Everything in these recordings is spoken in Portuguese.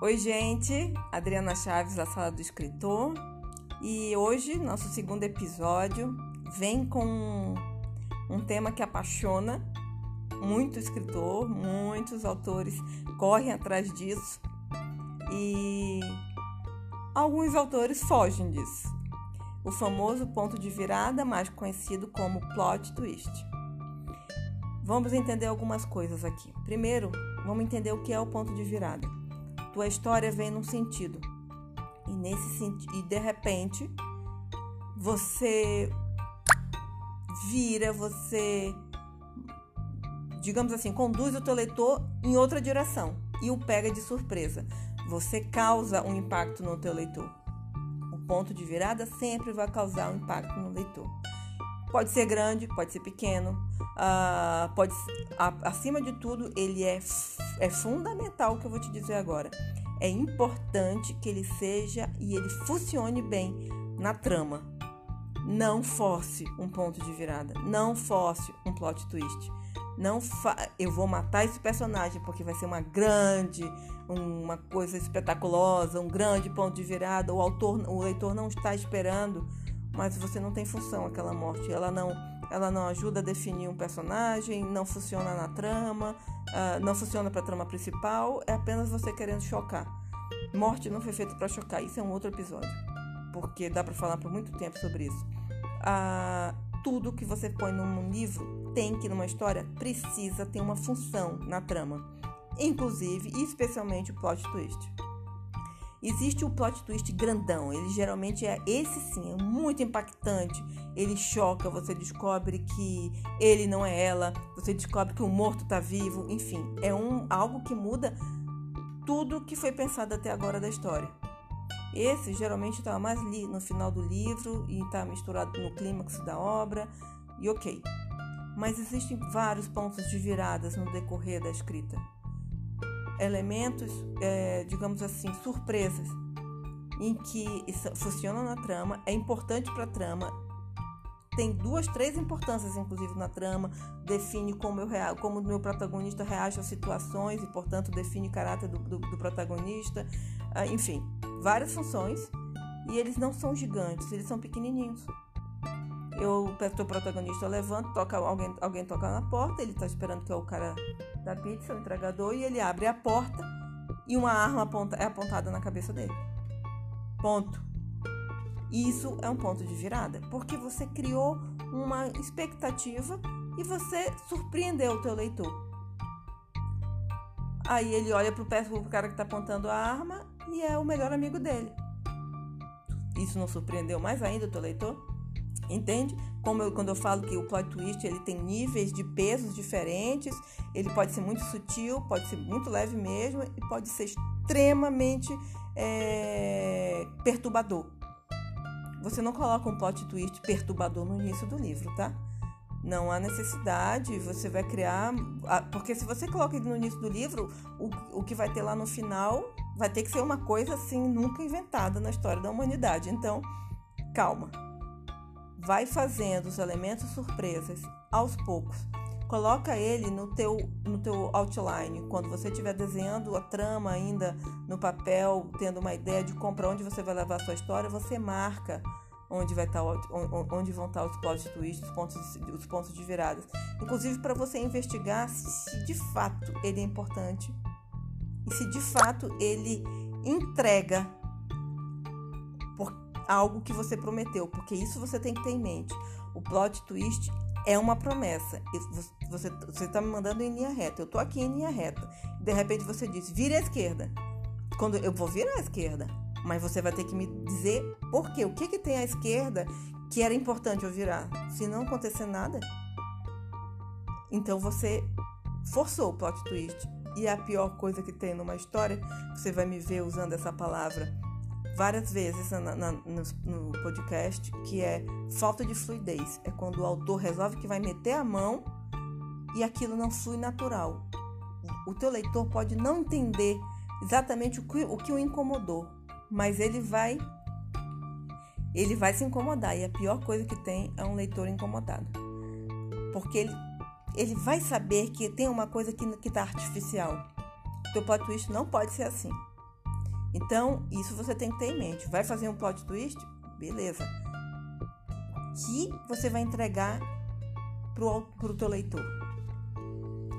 Oi, gente. Adriana Chaves, da Sala do Escritor. E hoje, nosso segundo episódio vem com um tema que apaixona muito escritor, muitos autores correm atrás disso e alguns autores fogem disso. O famoso ponto de virada, mais conhecido como plot twist. Vamos entender algumas coisas aqui. Primeiro, vamos entender o que é o ponto de virada tua história vem num sentido. E nesse e de repente você vira, você digamos assim, conduz o teu leitor em outra direção e o pega de surpresa. Você causa um impacto no teu leitor. O ponto de virada sempre vai causar um impacto no leitor. Pode ser grande, pode ser pequeno, uh, pode, acima de tudo, ele é, é fundamental o que eu vou te dizer agora. É importante que ele seja e ele funcione bem na trama. Não force um ponto de virada, não force um plot twist. Não fa eu vou matar esse personagem porque vai ser uma grande, uma coisa espetaculosa, um grande ponto de virada. O autor, o leitor não está esperando mas você não tem função aquela morte. Ela não, ela não ajuda a definir um personagem, não funciona na trama, uh, não funciona para a trama principal, é apenas você querendo chocar. Morte não foi feita para chocar, isso é um outro episódio, porque dá para falar por muito tempo sobre isso. Uh, tudo que você põe num livro tem que, numa história, precisa ter uma função na trama, inclusive e especialmente o plot twist. Existe o plot twist grandão. Ele geralmente é esse sim, é muito impactante. Ele choca, você descobre que ele não é ela, você descobre que o morto está vivo, enfim, é um algo que muda tudo que foi pensado até agora da história. Esse geralmente está mais li no final do livro e está misturado no clímax da obra, e ok. Mas existem vários pontos de viradas no decorrer da escrita elementos, é, digamos assim, surpresas, em que funcionam na trama, é importante para a trama, tem duas, três importâncias, inclusive, na trama, define como, eu, como o meu protagonista reage às situações e, portanto, define o caráter do, do, do protagonista, ah, enfim, várias funções, e eles não são gigantes, eles são pequenininhos. Eu, o protagonista levanta, toca, alguém, alguém toca na porta, ele está esperando que é o cara da pizza, o entregador, e ele abre a porta e uma arma aponta, é apontada na cabeça dele. Ponto. Isso é um ponto de virada, porque você criou uma expectativa e você surpreendeu o teu leitor. Aí ele olha pro, pé, pro cara que está apontando a arma e é o melhor amigo dele. Isso não surpreendeu mais ainda o teu leitor? Entende? Como eu, quando eu falo que o plot twist ele tem níveis de pesos diferentes, ele pode ser muito sutil, pode ser muito leve mesmo e pode ser extremamente é, perturbador. Você não coloca um plot twist perturbador no início do livro, tá? Não há necessidade, você vai criar. Porque se você coloca no início do livro, o, o que vai ter lá no final vai ter que ser uma coisa assim, nunca inventada na história da humanidade. Então, calma vai fazendo os elementos surpresas aos poucos. Coloca ele no teu, no teu outline. Quando você estiver desenhando a trama ainda no papel, tendo uma ideia de para onde você vai levar a sua história, você marca onde, vai estar, tá onde vão estar tá os plot twists, os pontos, os pontos de viradas. Inclusive para você investigar se de fato ele é importante e se de fato ele entrega algo que você prometeu, porque isso você tem que ter em mente. O plot twist é uma promessa. Você está me mandando em linha reta. Eu estou aqui em linha reta. De repente você diz, vire à esquerda. Quando eu vou virar à esquerda, mas você vai ter que me dizer por quê. O que, que tem à esquerda que era importante eu virar? Se não acontecer nada, então você forçou o plot twist. E a pior coisa que tem numa história, você vai me ver usando essa palavra várias vezes na, na, no, no podcast, que é falta de fluidez. É quando o autor resolve que vai meter a mão e aquilo não flui natural. O teu leitor pode não entender exatamente o que o, que o incomodou, mas ele vai ele vai se incomodar e a pior coisa que tem é um leitor incomodado. Porque ele, ele vai saber que tem uma coisa que está artificial. O teu plot twist não pode ser assim. Então, isso você tem que ter em mente. Vai fazer um plot twist? Beleza. Que você vai entregar para o teu leitor?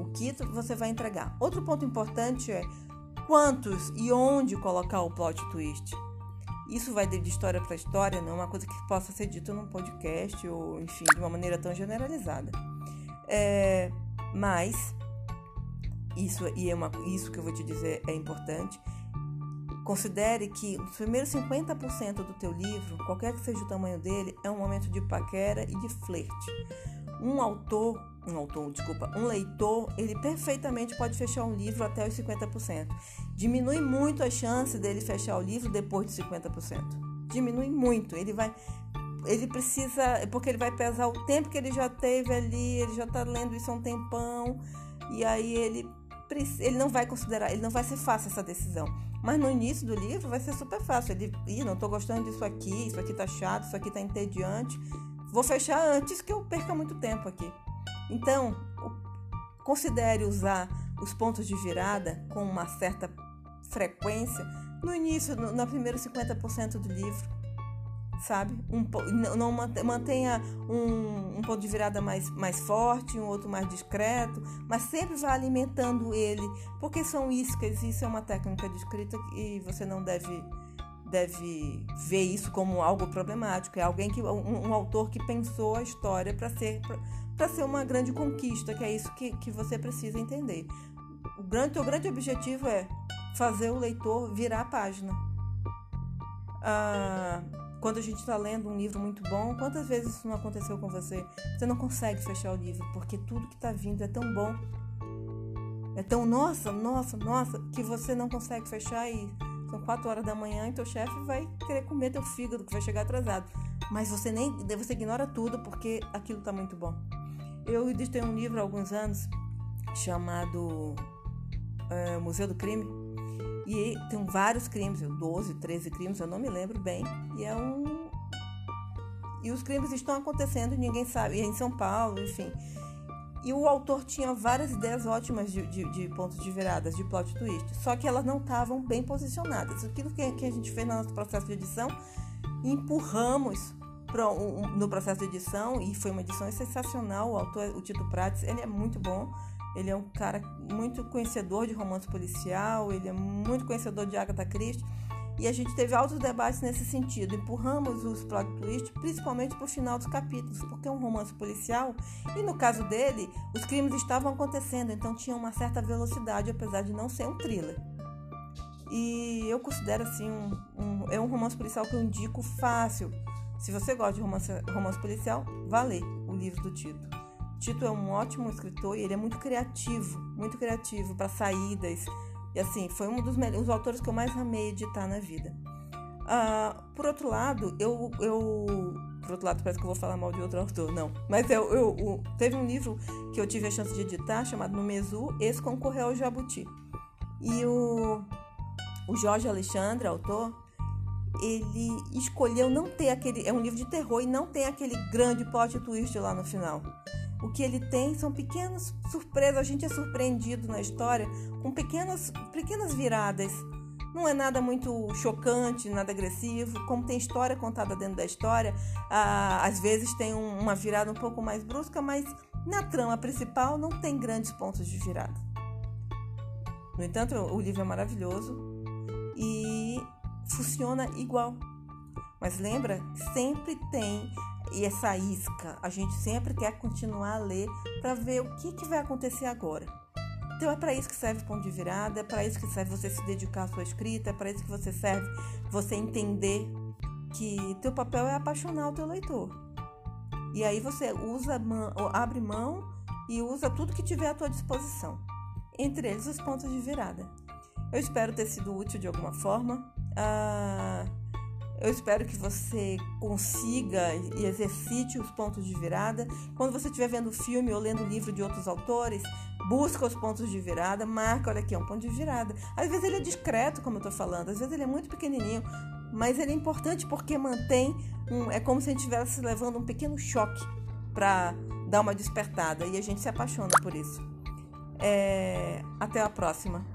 O que você vai entregar? Outro ponto importante é quantos e onde colocar o plot twist. Isso vai de história para história, não é uma coisa que possa ser dita num podcast ou, enfim, de uma maneira tão generalizada. É, mas isso e é uma, isso que eu vou te dizer é importante. Considere que os primeiros 50% do teu livro, qualquer que seja o tamanho dele, é um momento de paquera e de flerte. Um autor, um autor, desculpa, um leitor, ele perfeitamente pode fechar um livro até os 50%. Diminui muito a chance dele fechar o livro depois de 50%. Diminui muito. Ele vai ele precisa, porque ele vai pesar o tempo que ele já teve ali, ele já está lendo isso há um tempão, e aí ele ele não vai considerar, ele não vai ser fácil essa decisão. Mas no início do livro vai ser super fácil. Ele, Ih, não estou gostando disso aqui, isso aqui tá chato, isso aqui tá entediante. Vou fechar antes que eu perca muito tempo aqui. Então, considere usar os pontos de virada com uma certa frequência no início, no, no primeiro 50% do livro sabe? Um, não mantenha um, um, ponto de virada mais, mais forte, um outro mais discreto, mas sempre vá alimentando ele, porque são iscas, isso é uma técnica de escrita e você não deve deve ver isso como algo problemático. É alguém que um, um autor que pensou a história para ser para ser uma grande conquista, que é isso que, que você precisa entender. O grande, o grande objetivo é fazer o leitor virar a página. Ah, quando a gente está lendo um livro muito bom, quantas vezes isso não aconteceu com você? Você não consegue fechar o livro porque tudo que está vindo é tão bom, é tão nossa, nossa, nossa, que você não consegue fechar e são quatro horas da manhã e teu chefe vai querer comer teu fígado que vai chegar atrasado. Mas você nem, você ignora tudo porque aquilo está muito bom. Eu editei um livro há alguns anos chamado é, Museu do Crime e tem vários crimes, 12, 13 crimes, eu não me lembro bem. E é um. E os crimes estão acontecendo ninguém sabe. E é em São Paulo, enfim. E o autor tinha várias ideias ótimas de, de, de pontos de viradas, de plot twist. Só que elas não estavam bem posicionadas. Aquilo que, que a gente fez no nosso processo de edição, empurramos um, no processo de edição, e foi uma edição sensacional. O autor, o Tito Prates, ele é muito bom. Ele é um cara muito conhecedor de romance policial, ele é muito conhecedor de Agatha Christie. E a gente teve altos debates nesse sentido. Empurramos os plot twists, principalmente para o final dos capítulos, porque é um romance policial. E no caso dele, os crimes estavam acontecendo, então tinha uma certa velocidade, apesar de não ser um thriller. E eu considero assim um, um é um romance policial que eu indico fácil. Se você gosta de romance, romance policial, vá ler o livro do Tito. Tito é um ótimo escritor e ele é muito criativo, muito criativo para saídas. E assim, foi um dos melhores, autores que eu mais amei editar na vida. Uh, por outro lado, eu, eu. Por outro lado, parece que eu vou falar mal de outro autor, não. Mas eu, eu, eu teve um livro que eu tive a chance de editar chamado No Mesu, esse concorreu ao Jabuti. E o, o Jorge Alexandre, autor, ele escolheu não ter aquele. É um livro de terror e não tem aquele grande plot twist lá no final. O que ele tem são pequenas surpresas, a gente é surpreendido na história com pequenas, pequenas viradas. Não é nada muito chocante, nada agressivo. Como tem história contada dentro da história, às vezes tem um, uma virada um pouco mais brusca, mas na trama principal não tem grandes pontos de virada. No entanto, o livro é maravilhoso e funciona igual. Mas lembra, sempre tem e essa isca. A gente sempre quer continuar a ler para ver o que, que vai acontecer agora. Então é para isso que serve o ponto de virada, é para isso que serve você se dedicar à sua escrita, é para isso que você serve você entender que teu papel é apaixonar o teu leitor. E aí você usa, abre mão e usa tudo que tiver à tua disposição. Entre eles os pontos de virada. Eu espero ter sido útil de alguma forma. Ah, eu espero que você consiga e exercite os pontos de virada. Quando você estiver vendo filme ou lendo livro de outros autores, busca os pontos de virada, marca, olha aqui, é um ponto de virada. Às vezes ele é discreto, como eu estou falando, às vezes ele é muito pequenininho, mas ele é importante porque mantém, um, é como se a gente estivesse levando um pequeno choque para dar uma despertada e a gente se apaixona por isso. É, até a próxima.